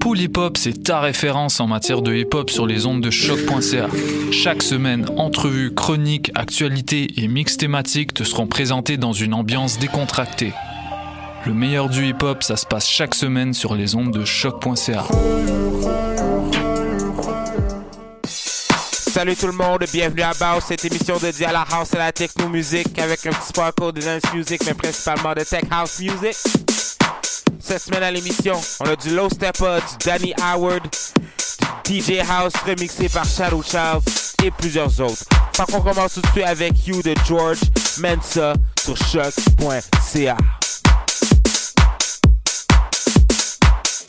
Pool Hip Hop, c'est ta référence en matière de hip hop sur les ondes de choc.ca. Chaque semaine, entrevues, chroniques, actualités et mix thématiques te seront présentés dans une ambiance décontractée. Le meilleur du hip hop, ça se passe chaque semaine sur les ondes de choc.ca. Salut tout le monde, bienvenue à Baus, cette émission dédiée à la house et la techno musique avec un petit sparkle de dance music mais principalement de tech house music. Cette semaine à l'émission, on a du Low Steppa, du Danny Howard, du DJ House remixé par Shadow Child et plusieurs autres. Fait qu'on commence tout de suite avec You de George Mensa sur choc.ca.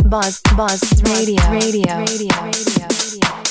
Buzz, Buzz Radio, Radio, Radio, Radio.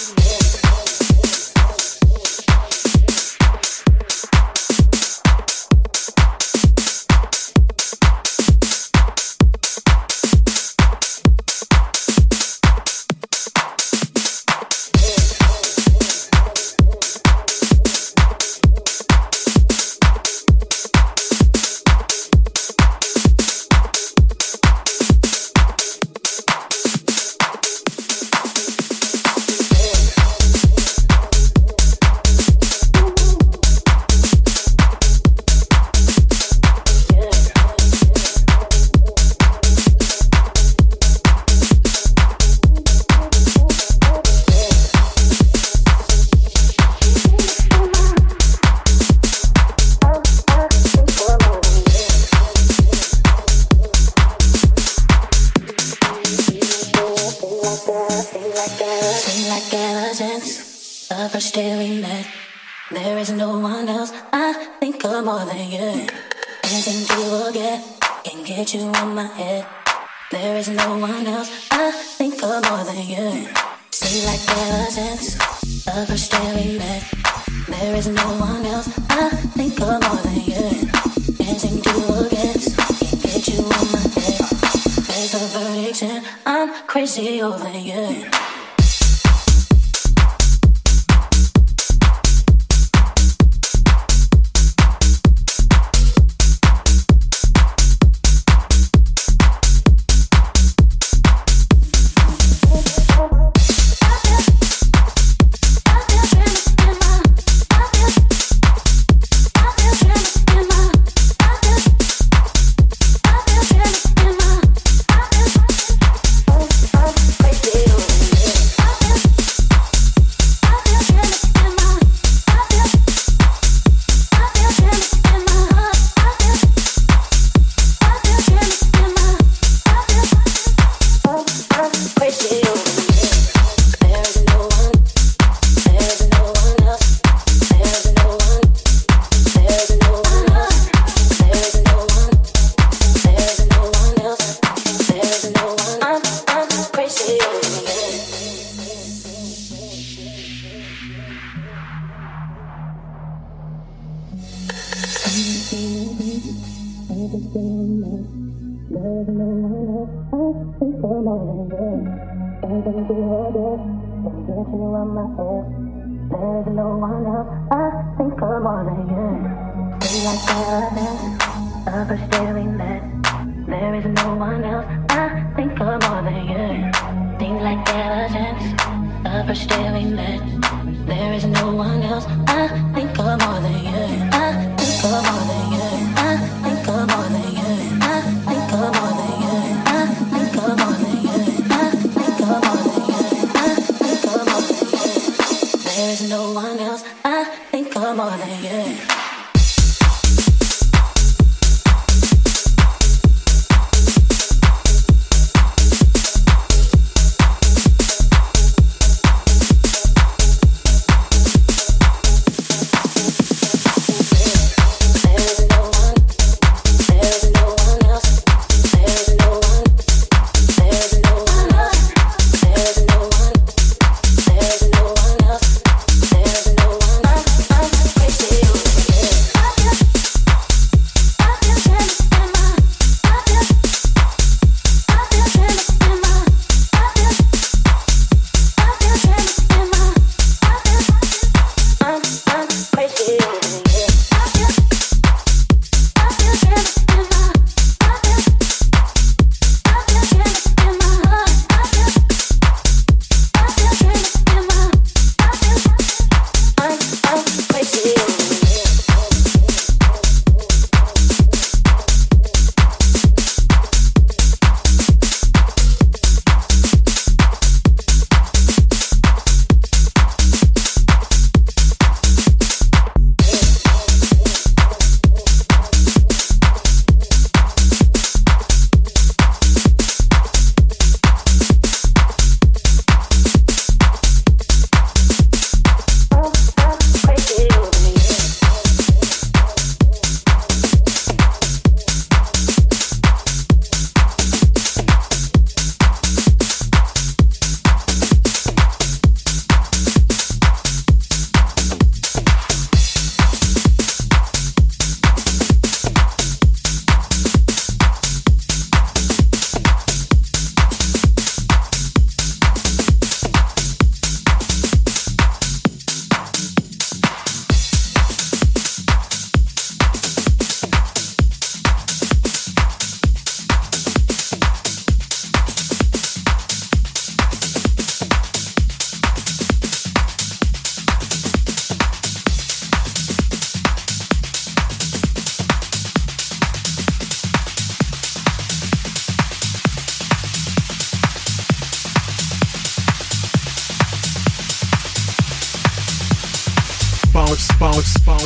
There is no one else I think of more than you. Seem like ever since the first day there is no one else I think of more than you. Seem to forget, can't get you on my head. There's a verdict and I'm crazy over you.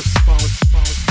Bounce, bounce, bounce,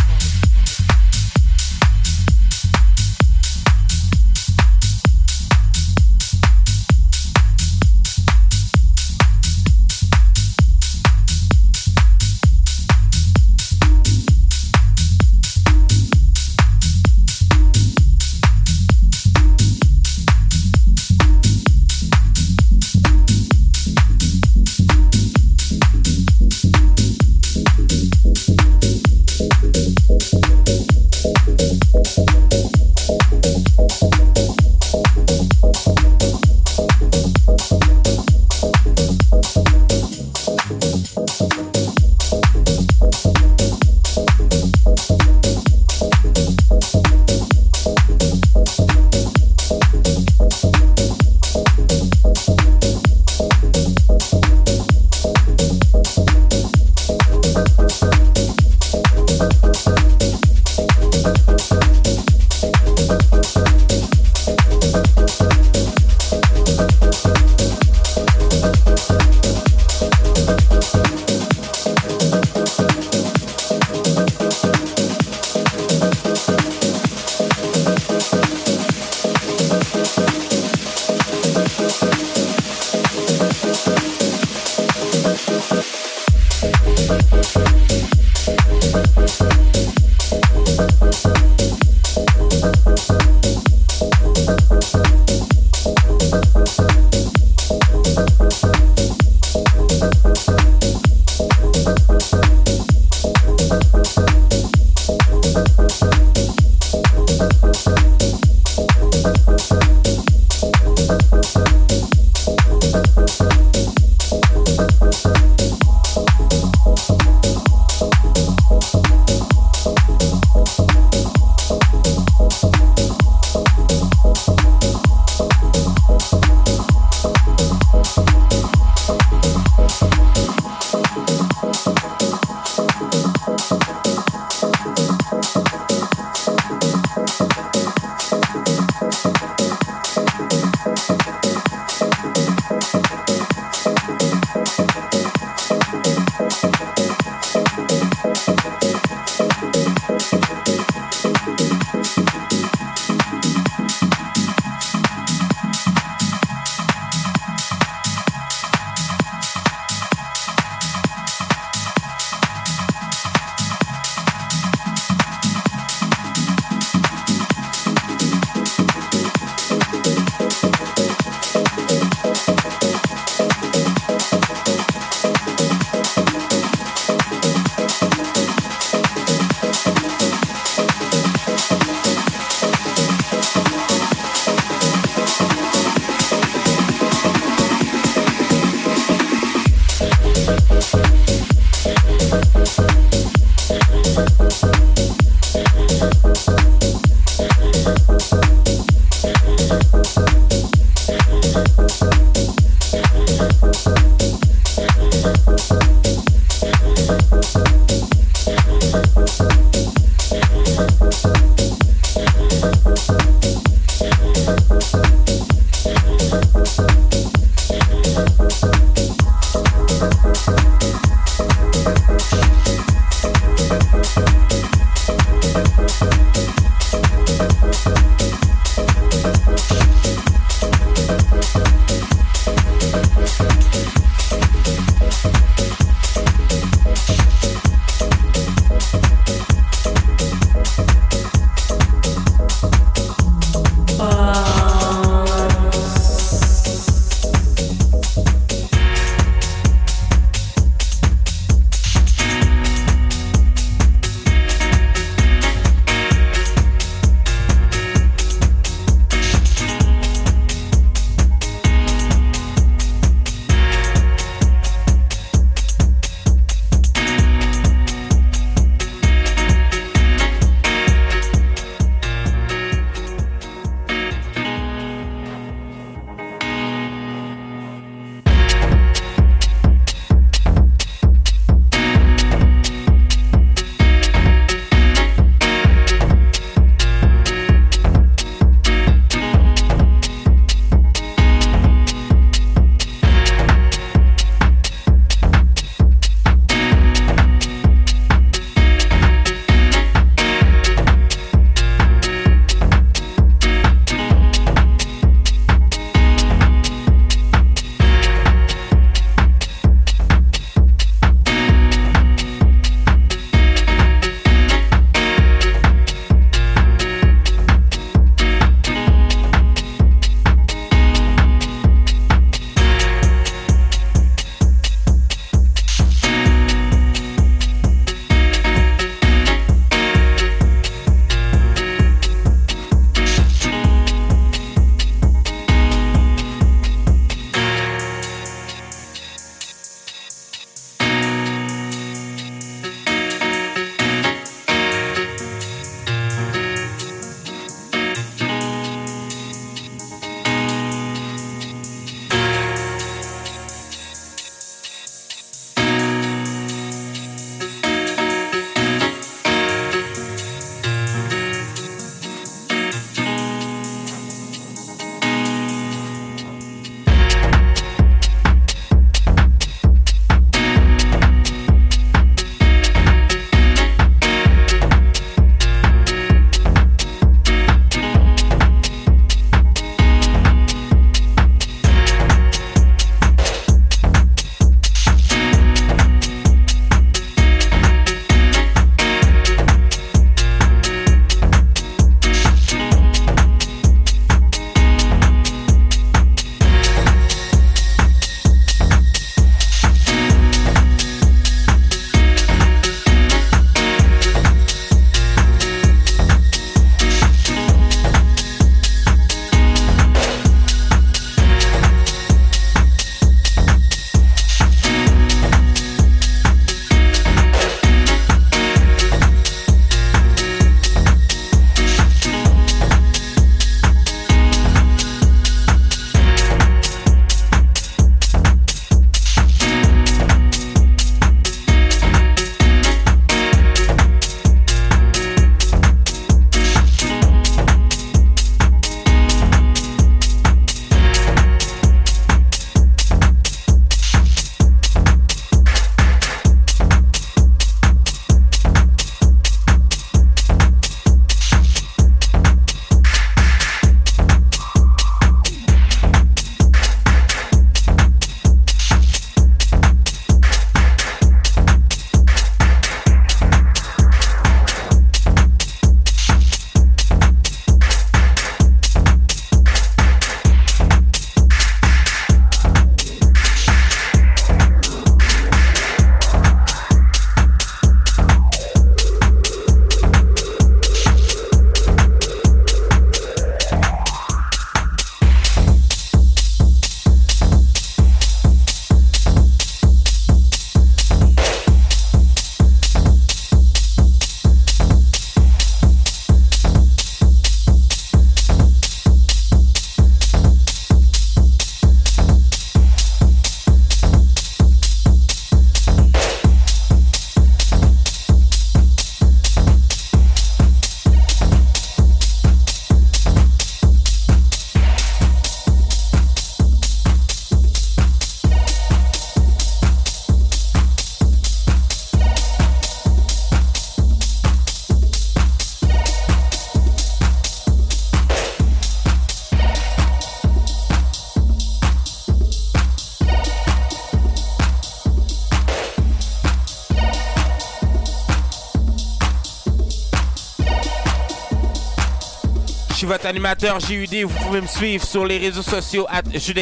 animateur JUD. Vous pouvez me suivre sur les réseaux sociaux at Jus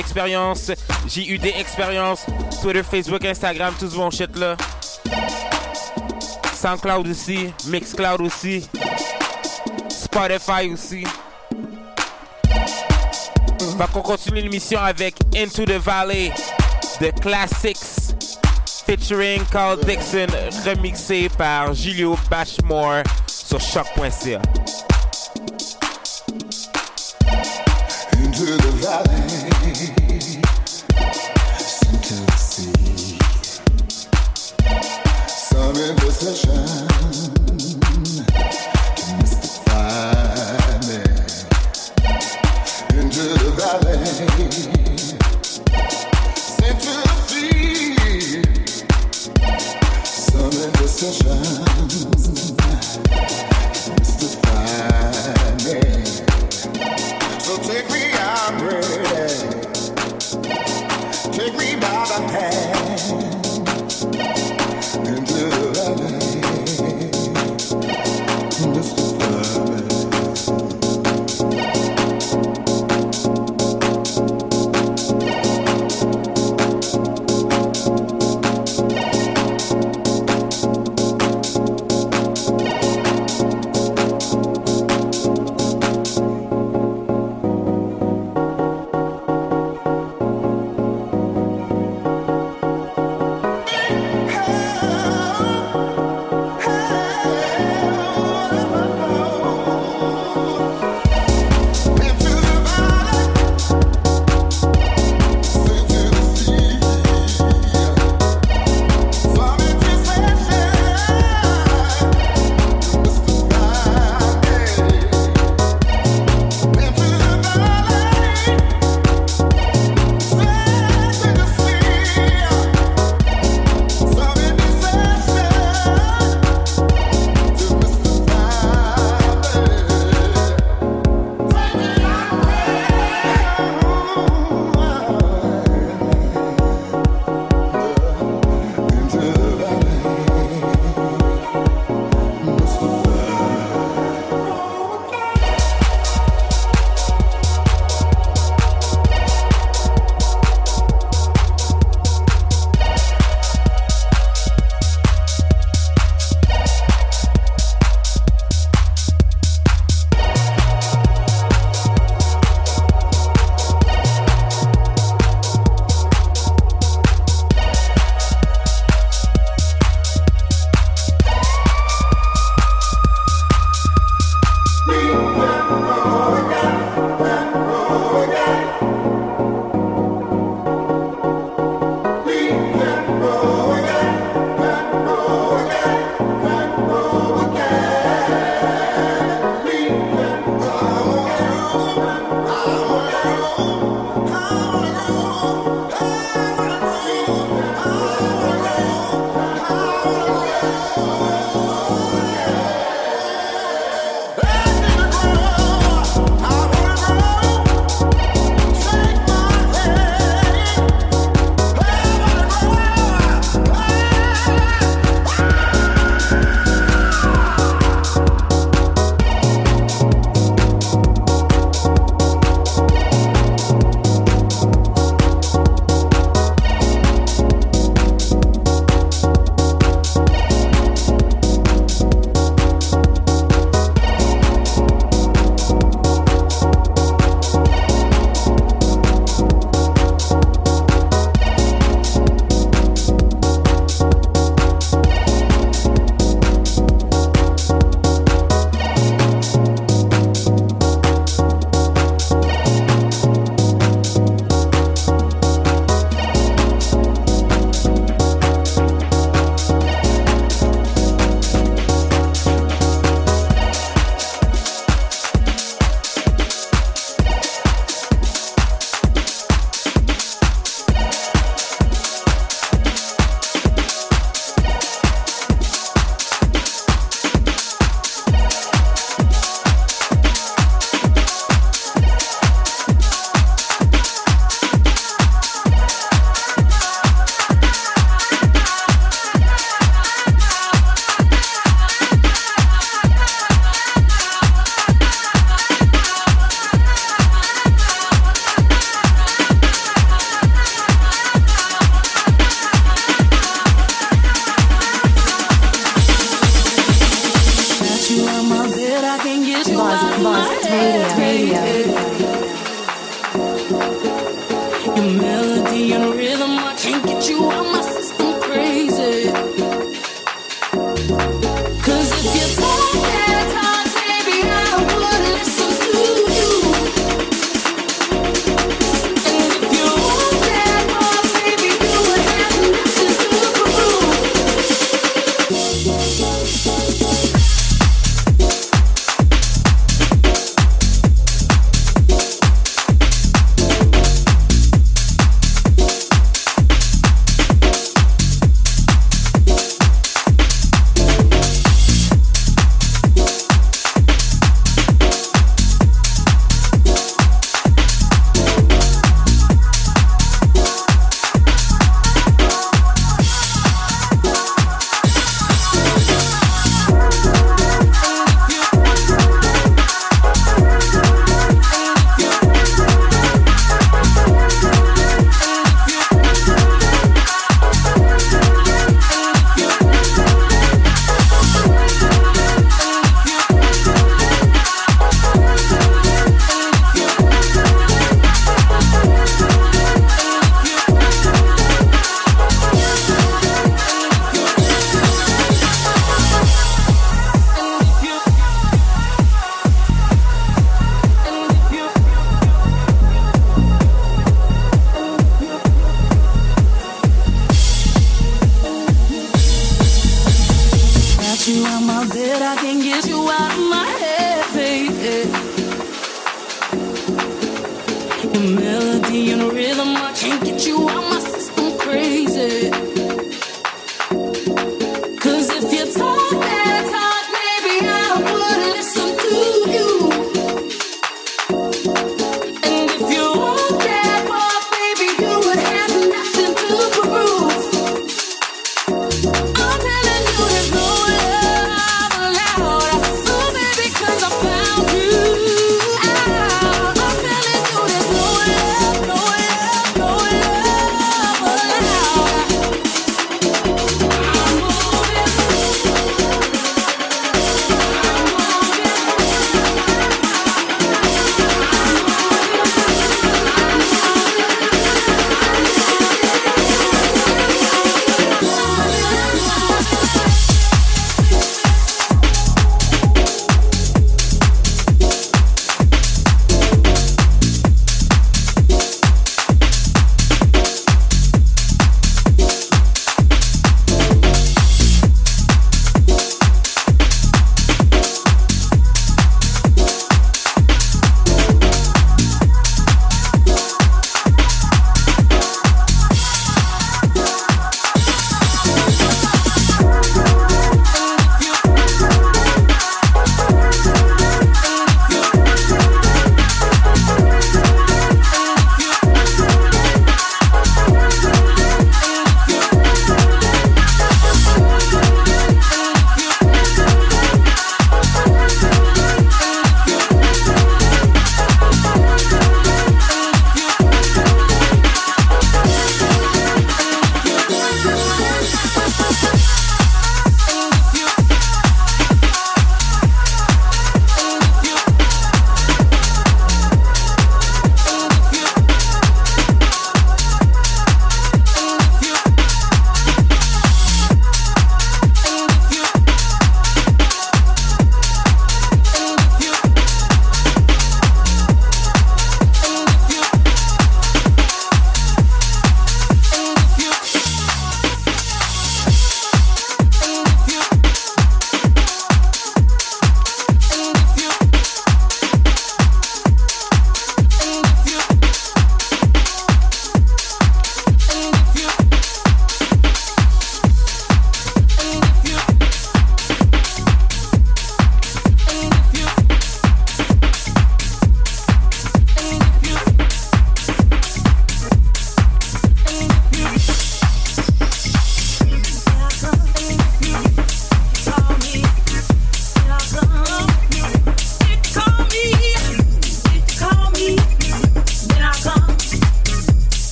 JUD Expérience, Twitter, Facebook, Instagram, tout ce bon là. SoundCloud aussi, Mixcloud aussi, Spotify aussi. Va qu'on continue l'émission avec Into the Valley, The Classics, featuring Carl Dixon, remixé par Julio Bashmore sur choc.ca.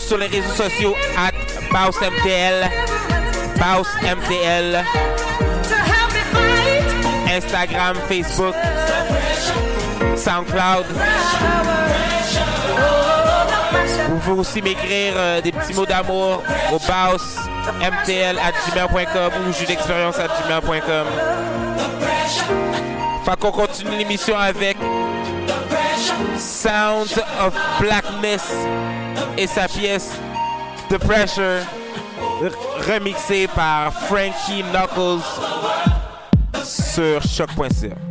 sur les réseaux sociaux at BausMTL. BausMTL. Instagram, Facebook, SoundCloud. Vous pouvez aussi m'écrire euh, des petits mots d'amour au bausmtl at gmail.com ou jus d'expérience at gmail.com. Fait qu'on continue l'émission avec Sounds of Blackness et sa pièce The Pressure remixée par Frankie Knuckles sur choc.ca.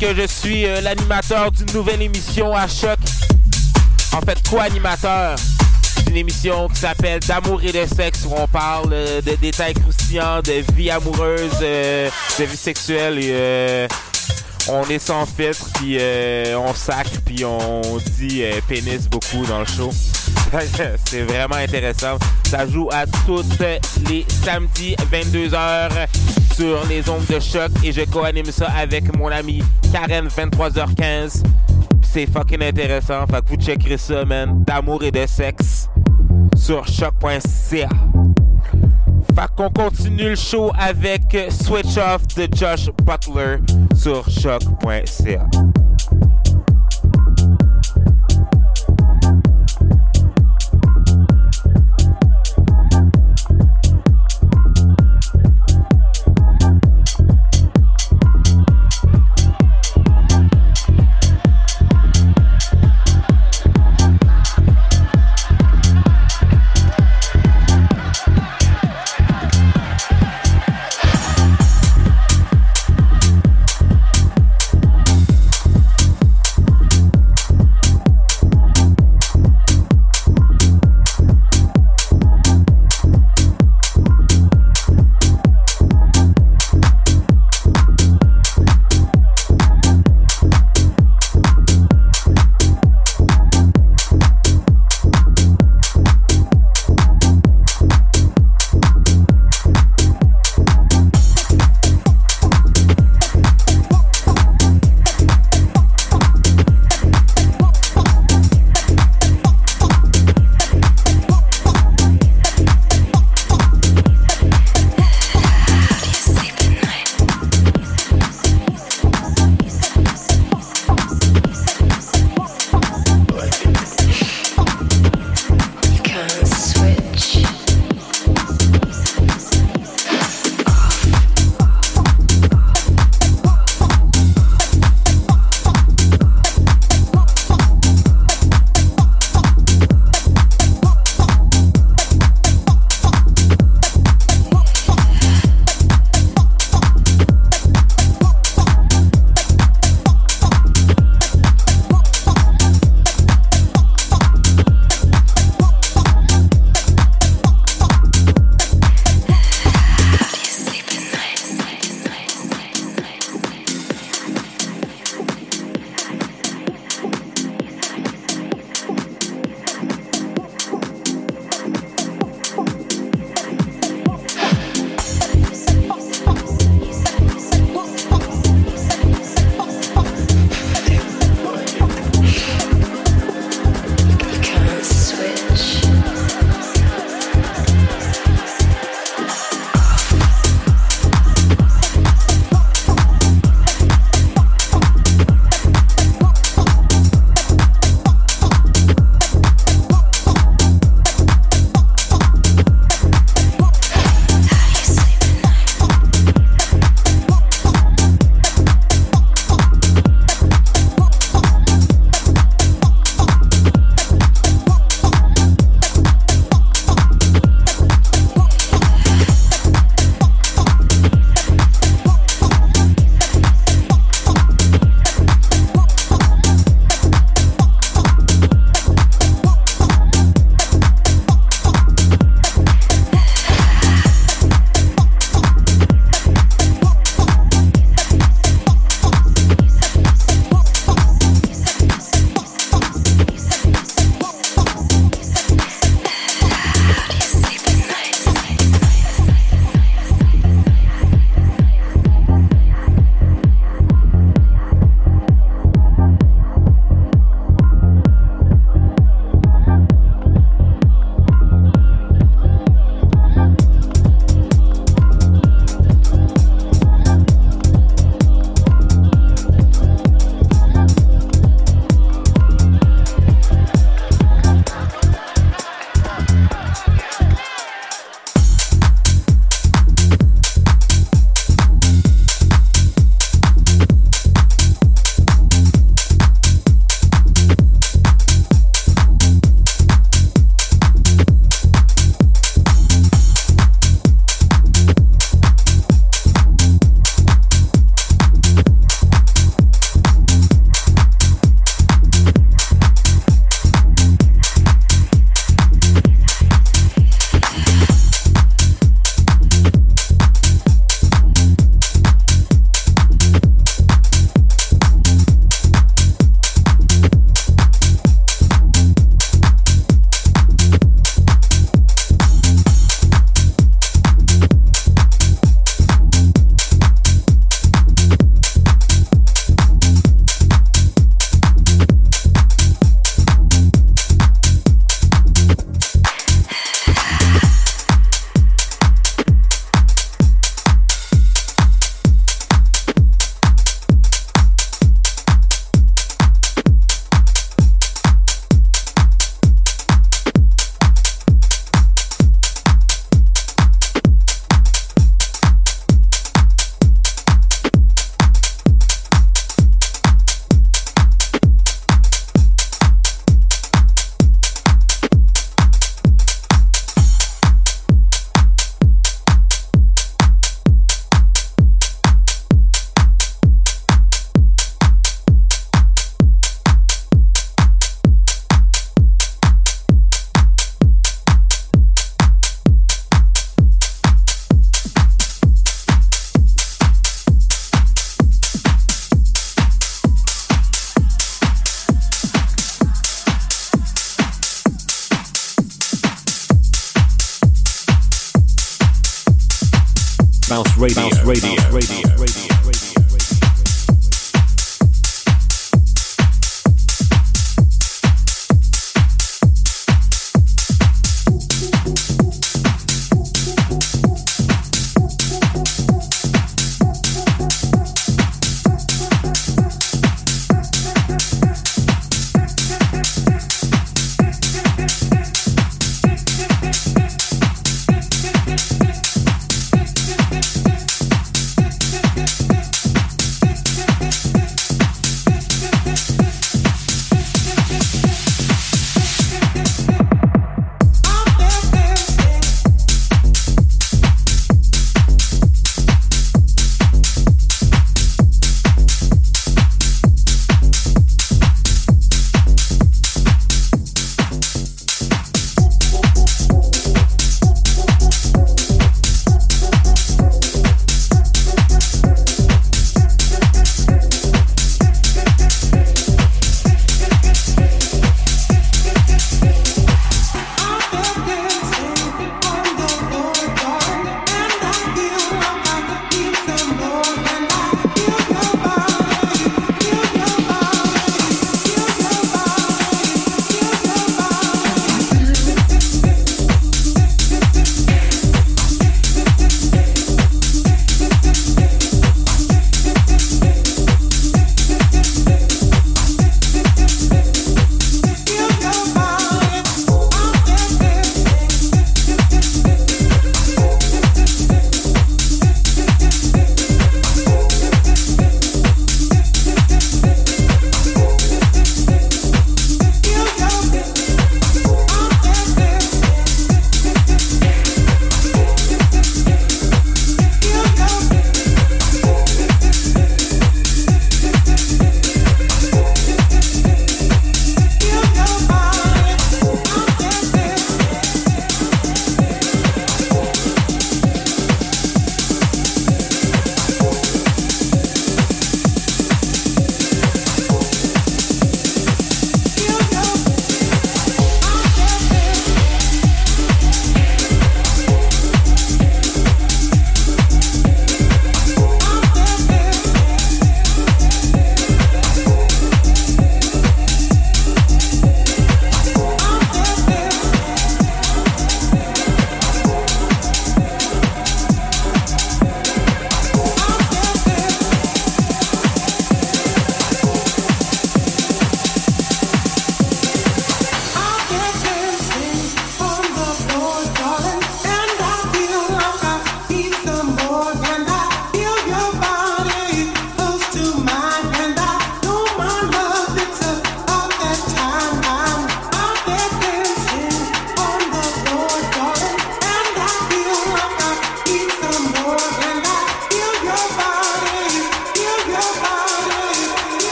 que je suis euh, l'animateur d'une nouvelle émission à choc. En fait, co-animateur d'une émission qui s'appelle D'amour et de sexe où on parle euh, de détails croustillants, de vie amoureuse, euh, de vie sexuelle et on est sans filtre, puis euh, on sacre, puis on dit euh, pénis beaucoup dans le show. C'est vraiment intéressant. Ça joue à toutes les samedis 22h sur les ondes de choc et je co-anime ça avec mon ami Karen 23h15. C'est fucking intéressant. Fait que vous checkerez ça, man. D'amour et de sexe sur choc.ca. Fait qu'on continue le show avec Switch Off de Josh Butler sur choc.ca.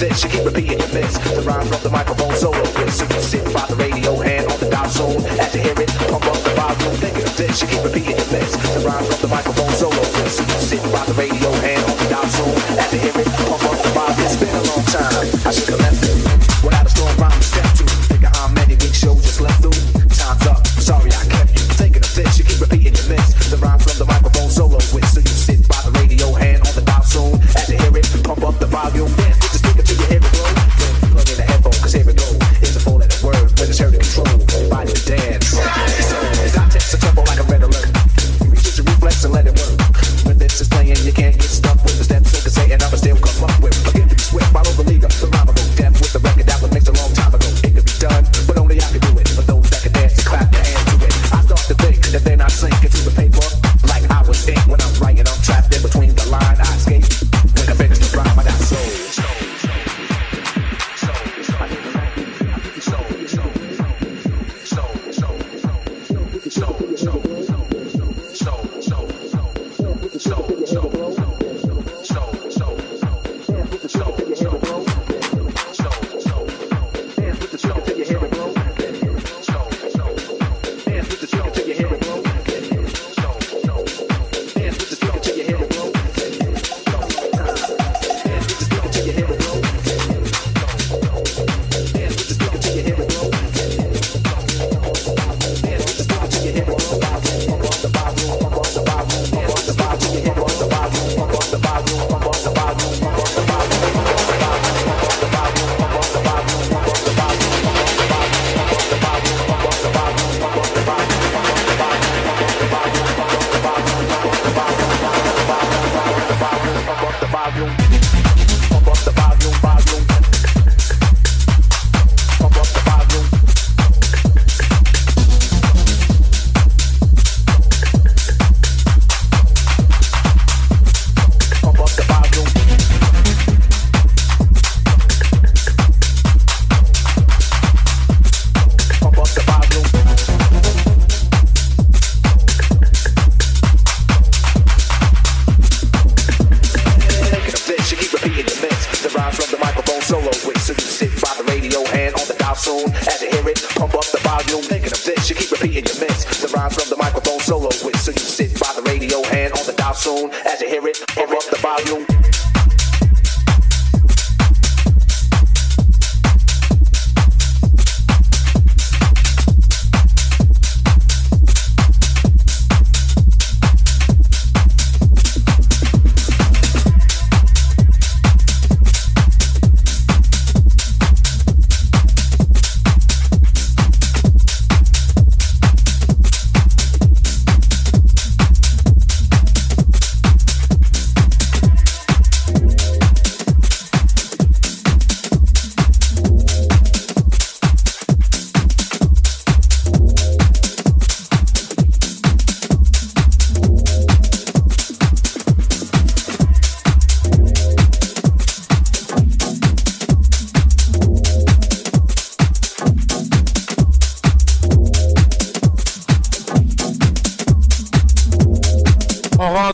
this. You keep repeating the miss. The rhyme from the microphone solo with. So you sit by the radio, hand on the dial zone. As you hear it, pump up the volume. Thinking of this. You keep repeating the miss. The rhyme from the microphone solo with. So you sit by the radio, hand on the dial zone. As you hear it.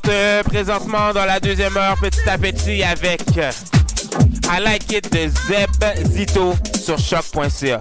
Euh, présentement dans la deuxième heure petit à petit avec euh, I Like It de Zeb Zito sur choc.ca.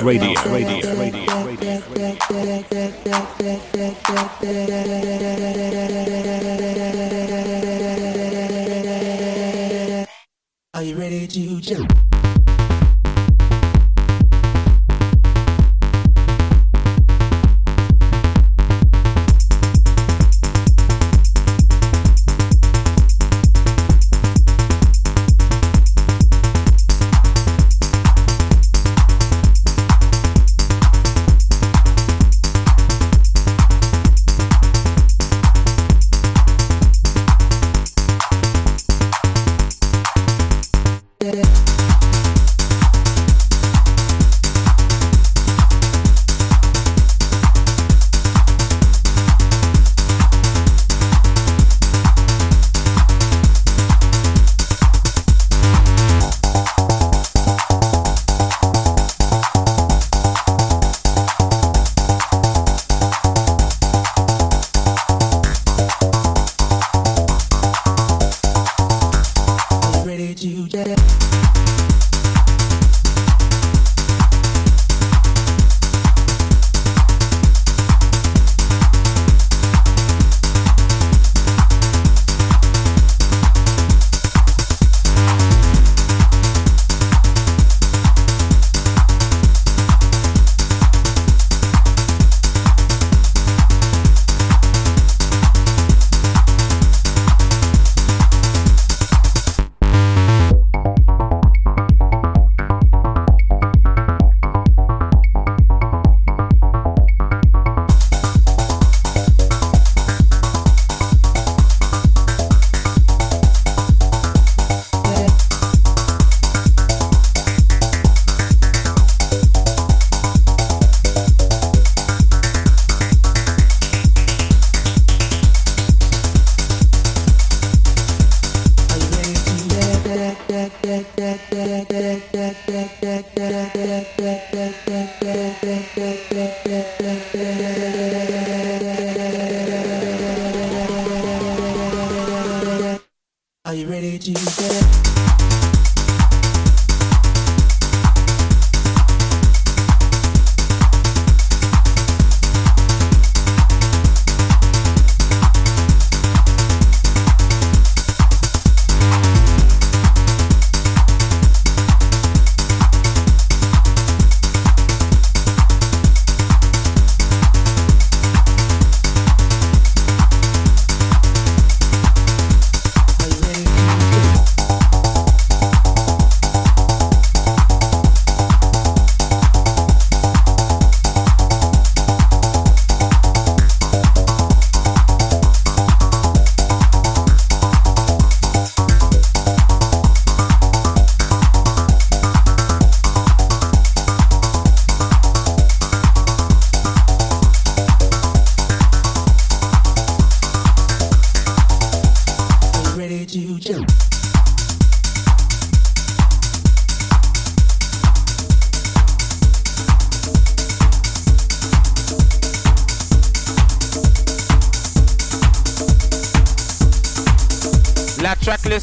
Bounce Radio. Bounce Radio. Radio. Radio. Are you ready to jump?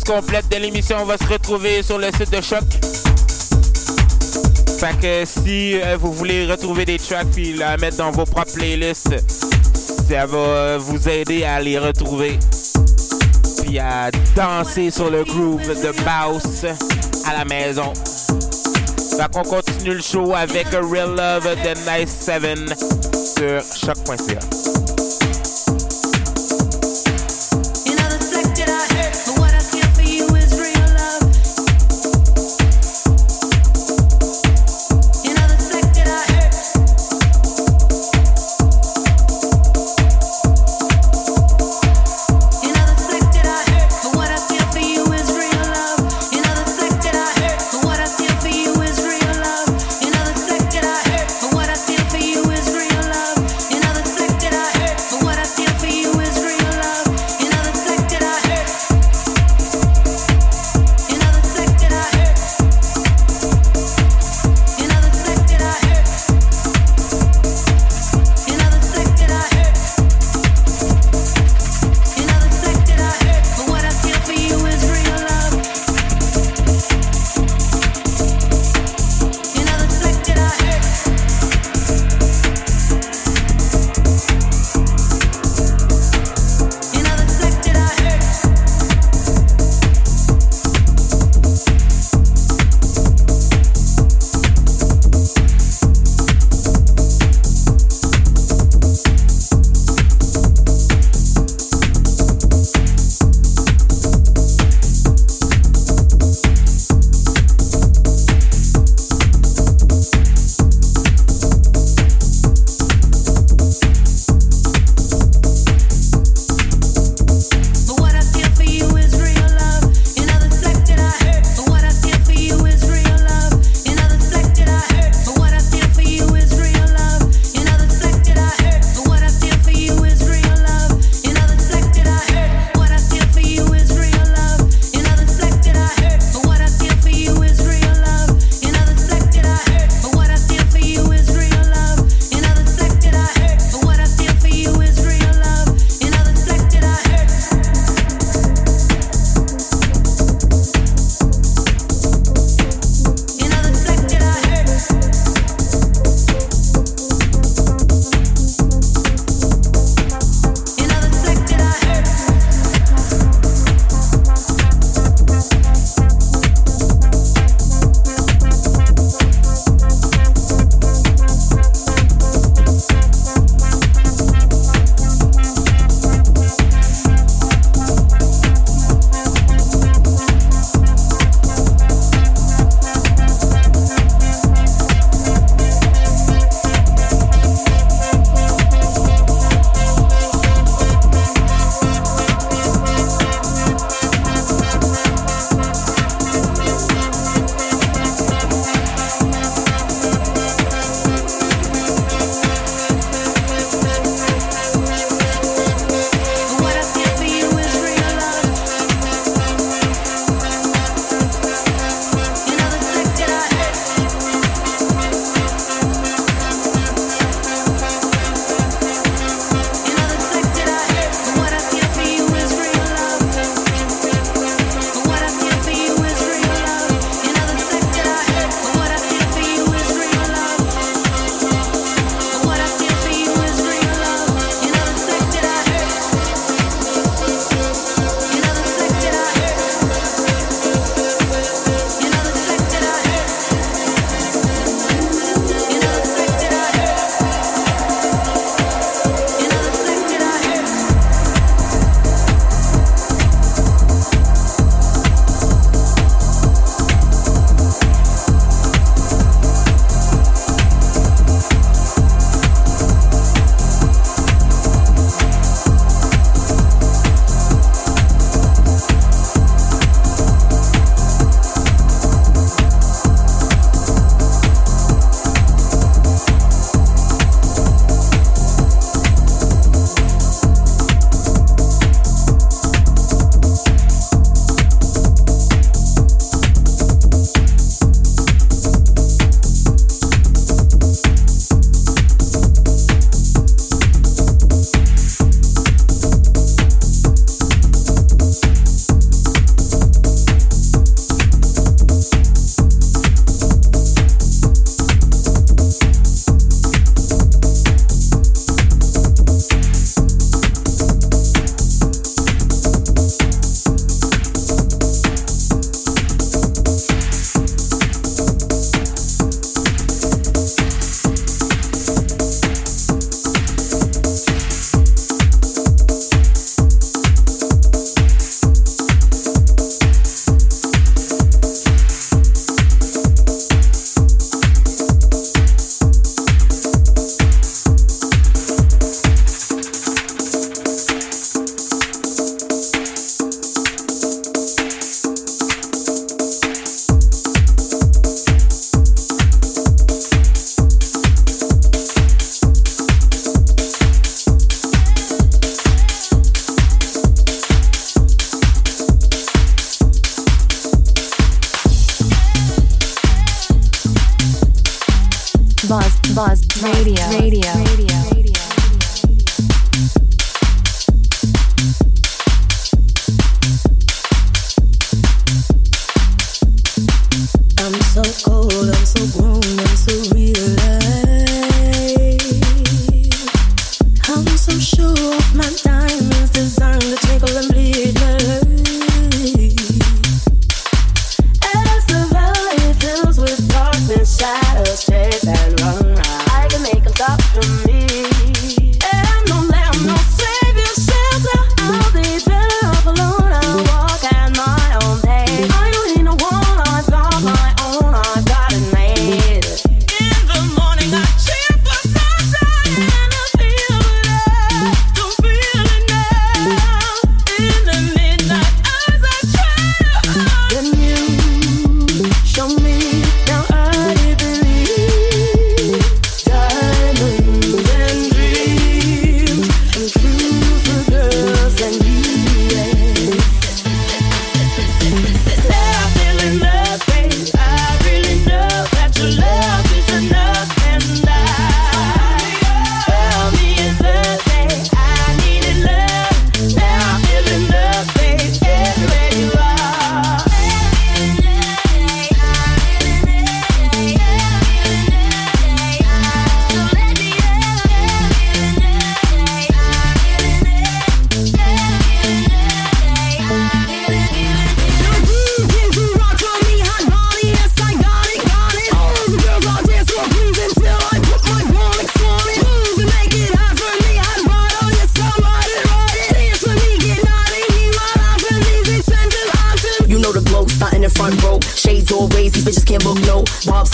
Complète de l'émission va se retrouver sur le site de Choc. Fait que si euh, vous voulez retrouver des tracks puis la mettre dans vos propres playlists, ça va euh, vous aider à les retrouver. Puis à danser sur le groove de Bounce à la maison. Fait qu'on continue le show avec Real Love de Nice 7 sur choc.ca.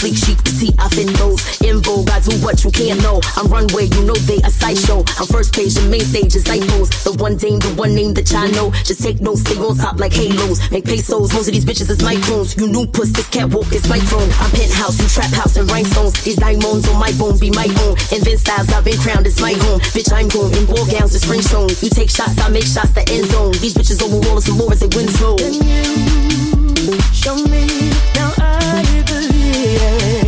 no. Bob sleek, chic, petite, I fit those. In vogue, I do what you can't know. I'm runway, you know they a sideshow. I'm first page, the main stage is I pose. The one dame, the one name that y'all know. Just take notes, stay on top like halos. Make pesos, most of these bitches is microns. You new puss, this catwalk is my throne. I'm penthouse, you trap house and rhinestones. These diamonds on my bone be my own. Invent styles, I've been crowned, it's my home. Bitch, I'm going in ball gowns, it's French zone. You take shots, I make shots, the end zone. These bitches over walls and more as they win slow. Show me now I believe yeah.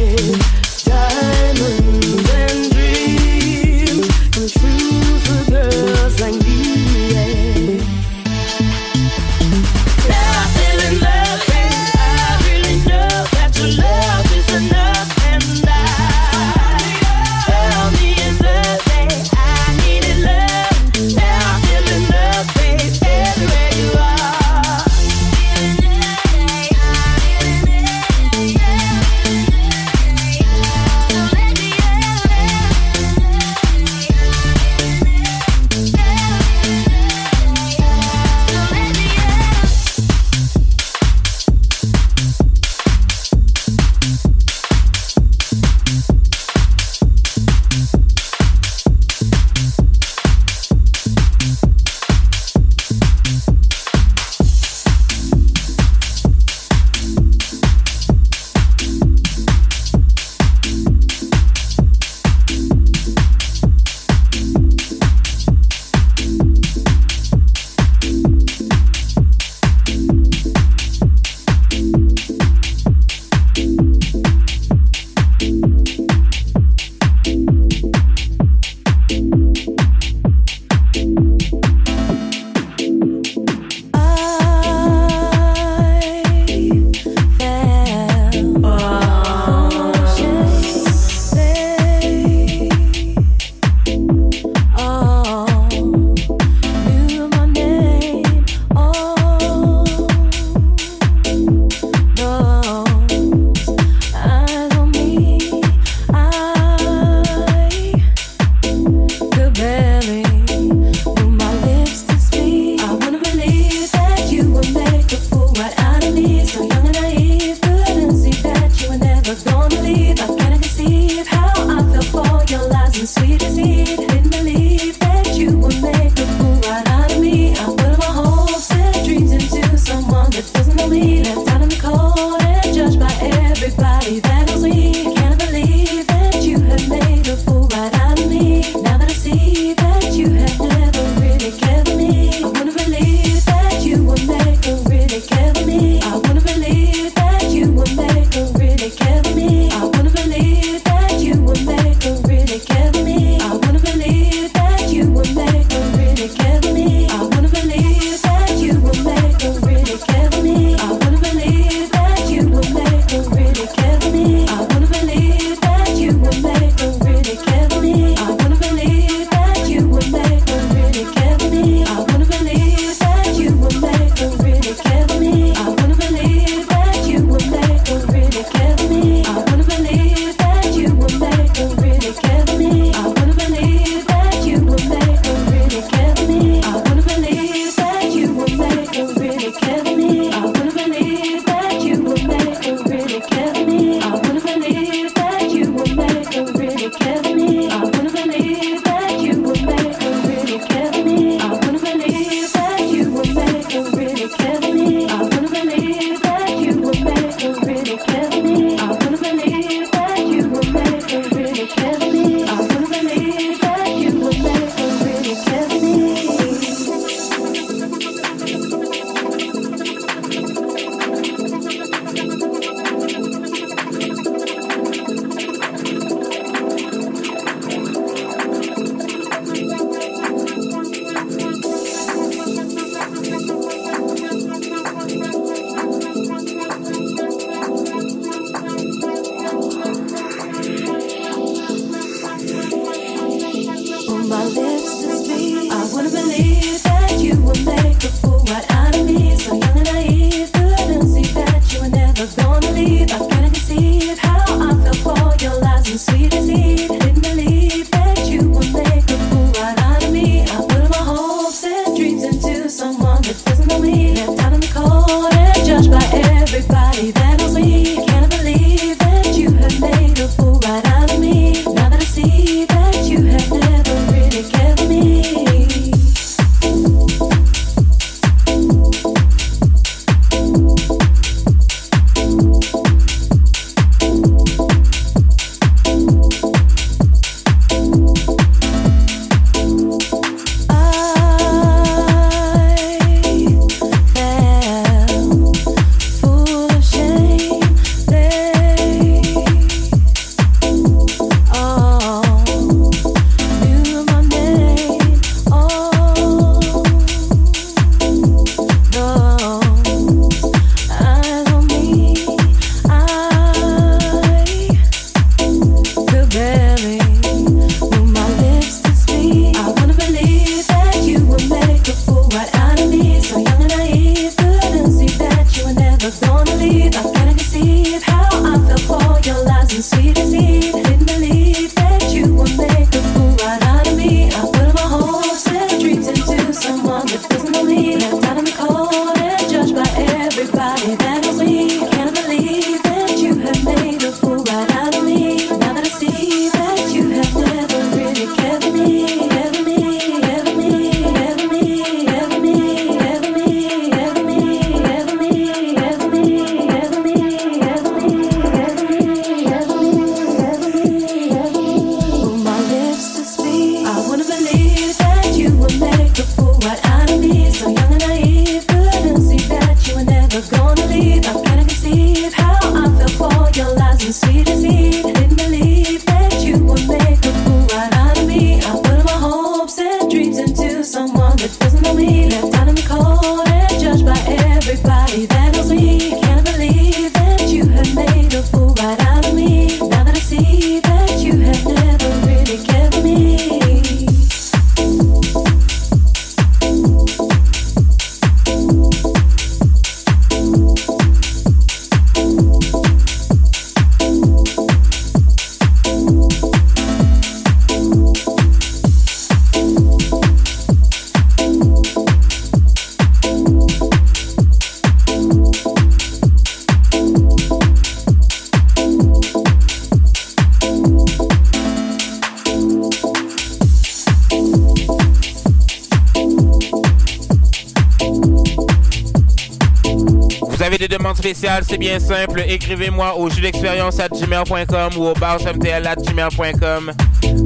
spécial, c'est bien simple. Écrivez-moi au jeu d'expérience à gmail.com ou au barsemtl à gmail.com.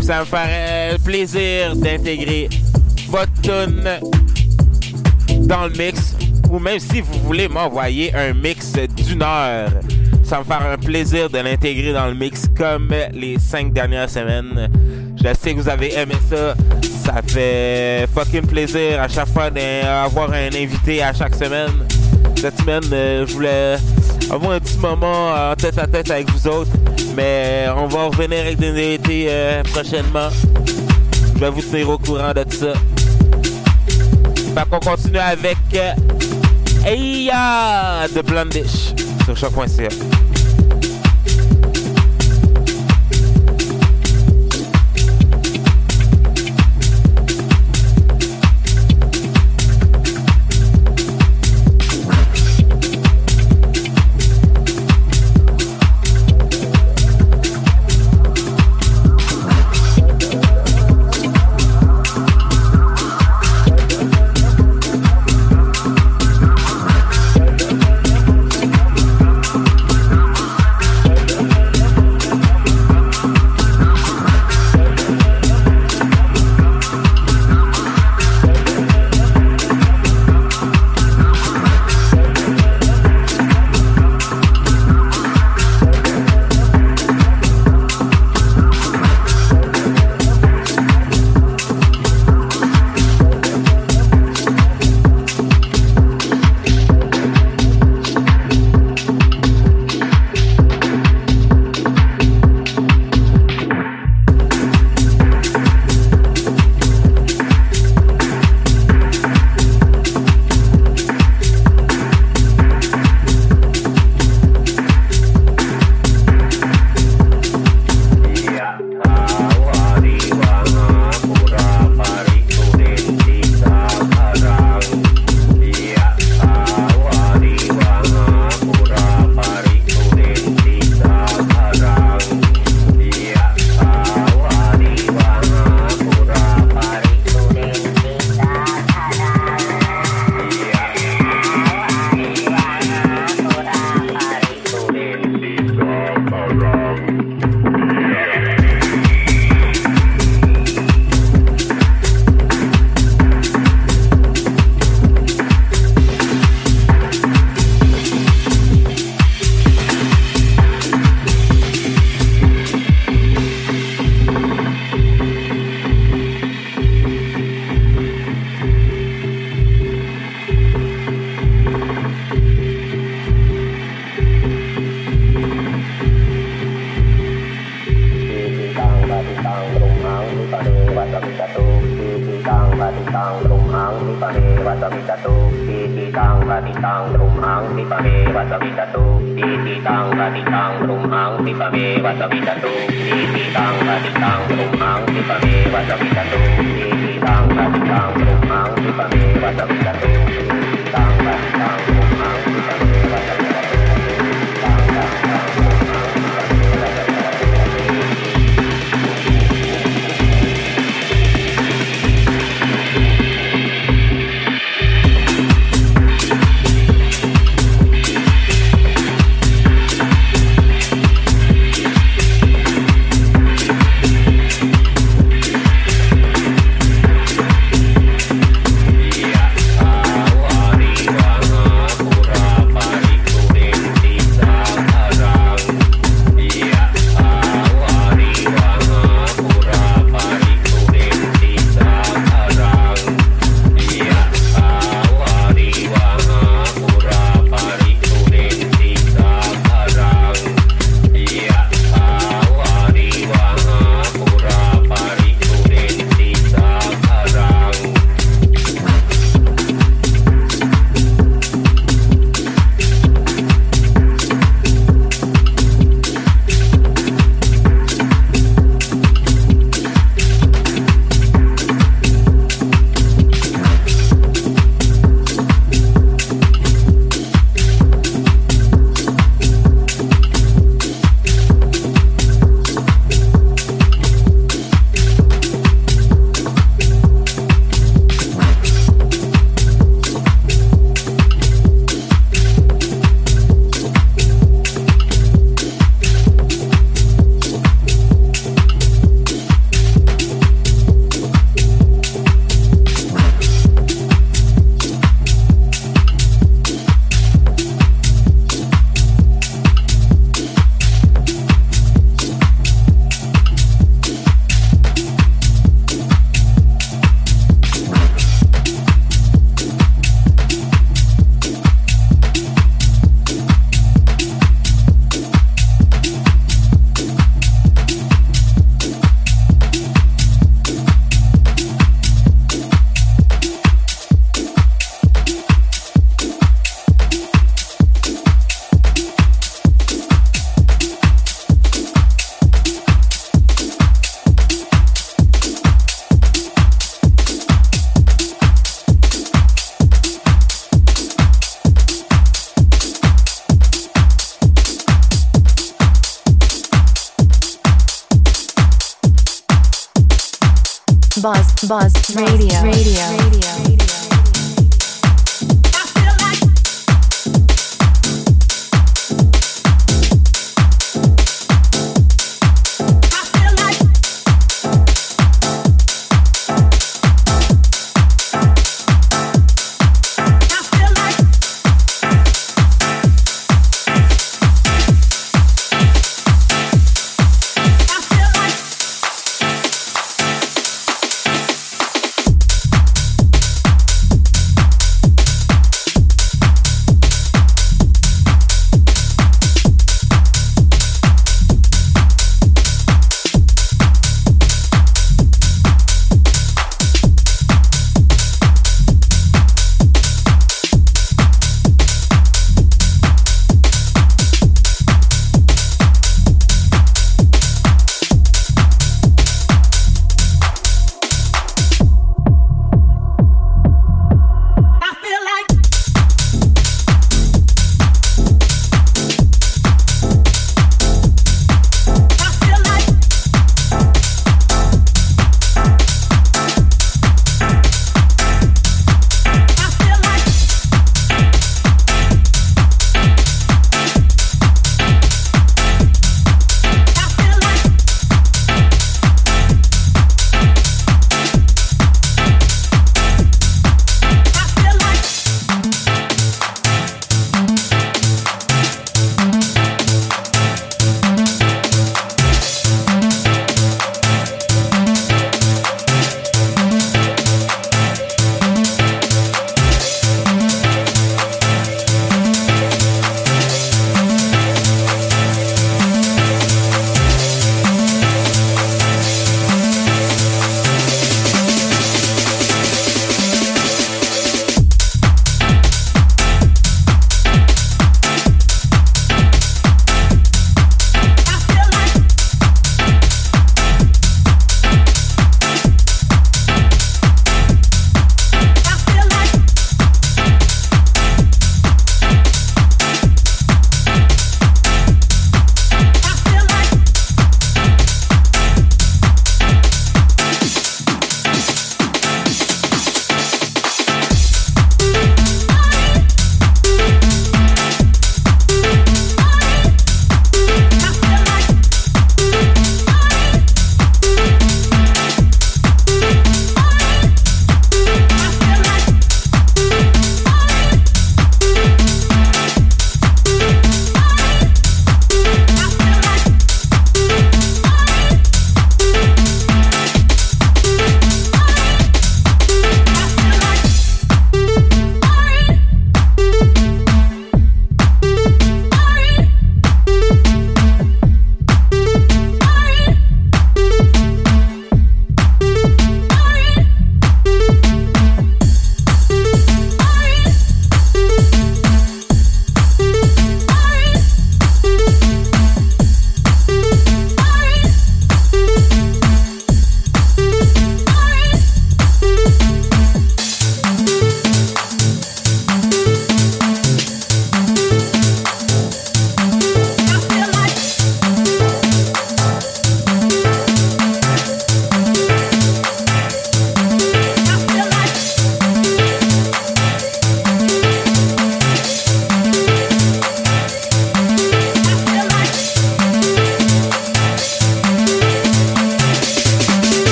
Ça me ferait plaisir d'intégrer votre tune dans le mix. Ou même si vous voulez m'envoyer un mix d'une heure, ça me fera un plaisir de l'intégrer dans le mix comme les cinq dernières semaines. Je sais que vous avez aimé ça. Ça fait fucking plaisir à chaque fois d'avoir un invité à chaque semaine. Cette semaine, euh, je voulais avoir un petit moment euh, en tête à tête avec vous autres, mais euh, on va revenir avec des nouveautés prochainement. Je vais vous tenir au courant de ça. Fait qu'on continue avec Eya de Blandish sur choc.ca. ตังปฏิตังตรุมังสิปะเมวัสวิตตุสีติตังปฏิตังตรุมังสิปะเมวัสวิตตุสีติตังปฏิตังตรุมังสิปะเมวัสวิตตุสีติตังปฏิตังตรุมังสิปะเมวัสวิตตุ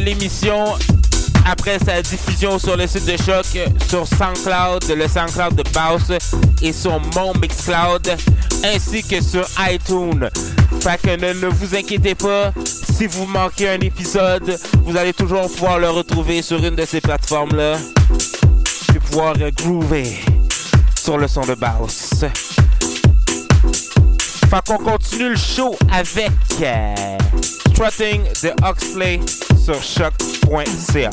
l'émission après sa diffusion sur le site de Choc, sur SoundCloud, le SoundCloud de Baus et sur mon Mixcloud, ainsi que sur iTunes. Fait que ne, vous inquiétez pas, si vous manquez un épisode, vous allez toujours pouvoir le retrouver sur une de ces plateformes-là. Puis pouvoir euh, groover sur le son de Baus. Fait qu'on continue le show avec euh, Strutting de Oxley sur choc.ca.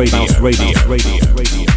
radio, radio, radio, radio, radio.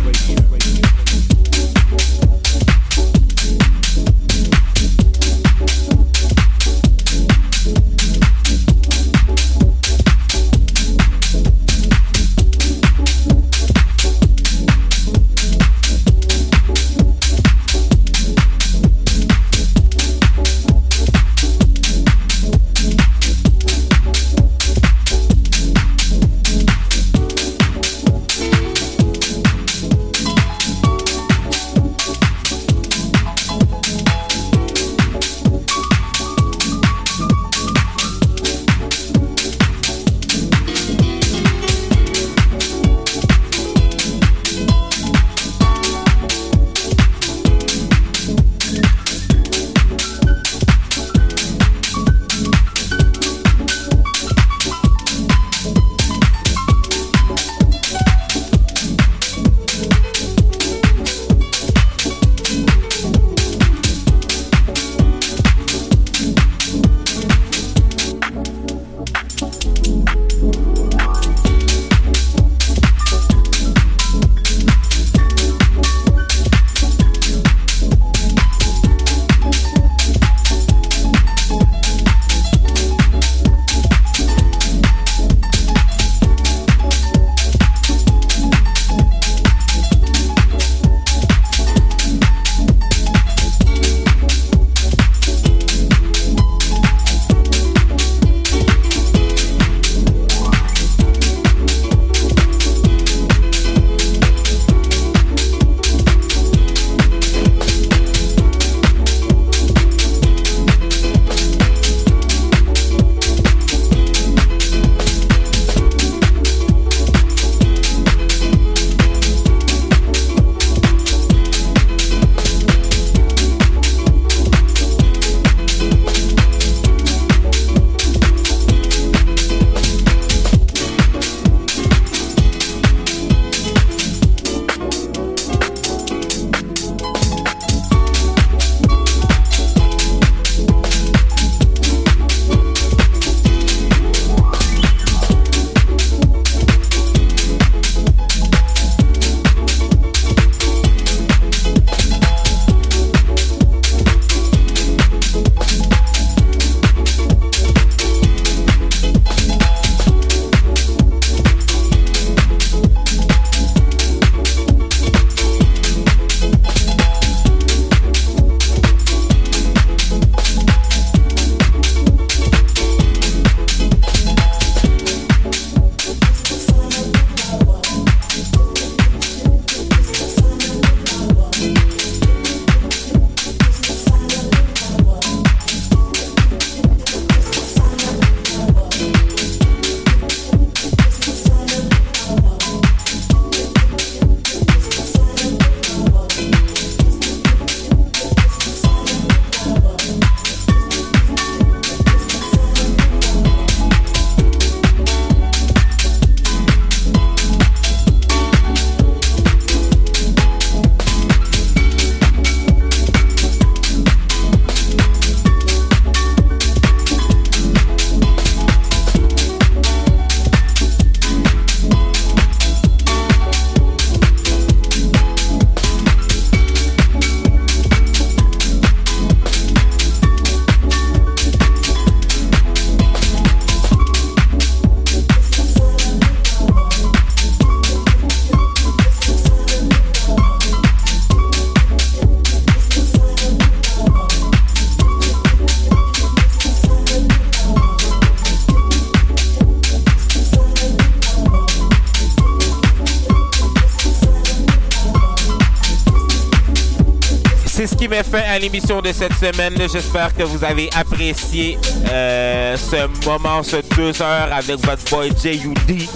L'émission de cette semaine. J'espère que vous avez apprécié euh, ce moment, ce deux heures avec votre boy J.U.D.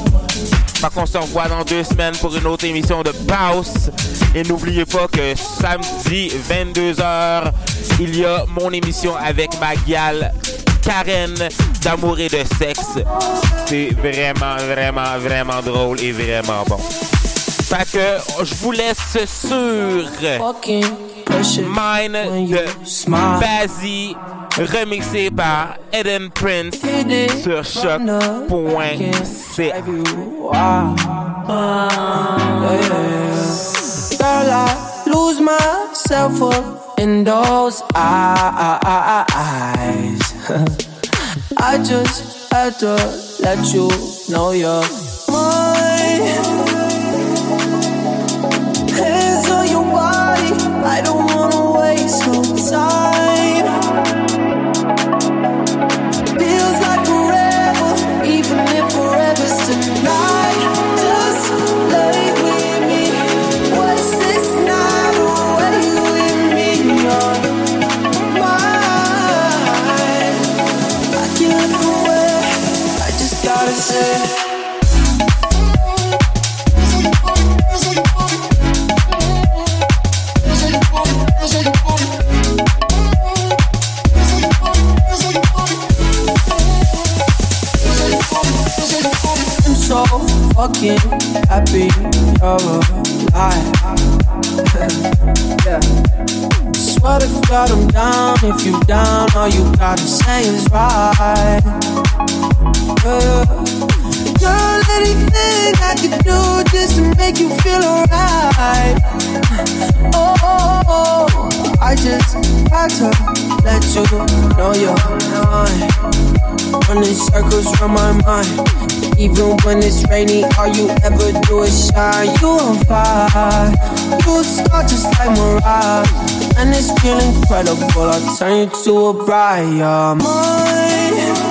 Fait qu'on se revoit dans deux semaines pour une autre émission de Pause. Et n'oubliez pas que samedi, 22h, il y a mon émission avec ma guiale Karen d'amour et de sexe. C'est vraiment, vraiment, vraiment drôle et vraiment bon. Fait que je vous laisse sur Mine de uh, Bazzy remixé par Eden Prince sur choc.ca. Girl, I lose myself up in those eyes. I just had to let you know you're mine. I don't wanna waste no time. Fucking happy oh, you're alive. yeah. Swear to God I'm down. If you down, all you gotta say is right. Yeah. Girl, anything I could do just to make you feel alright oh, I just had to let you know you're mine. Running circles from my mind. Even when it's rainy, all you ever do is shine. You on fire, you start star just like Mariah, and it's feeling incredible. I turn you to a bride, you're.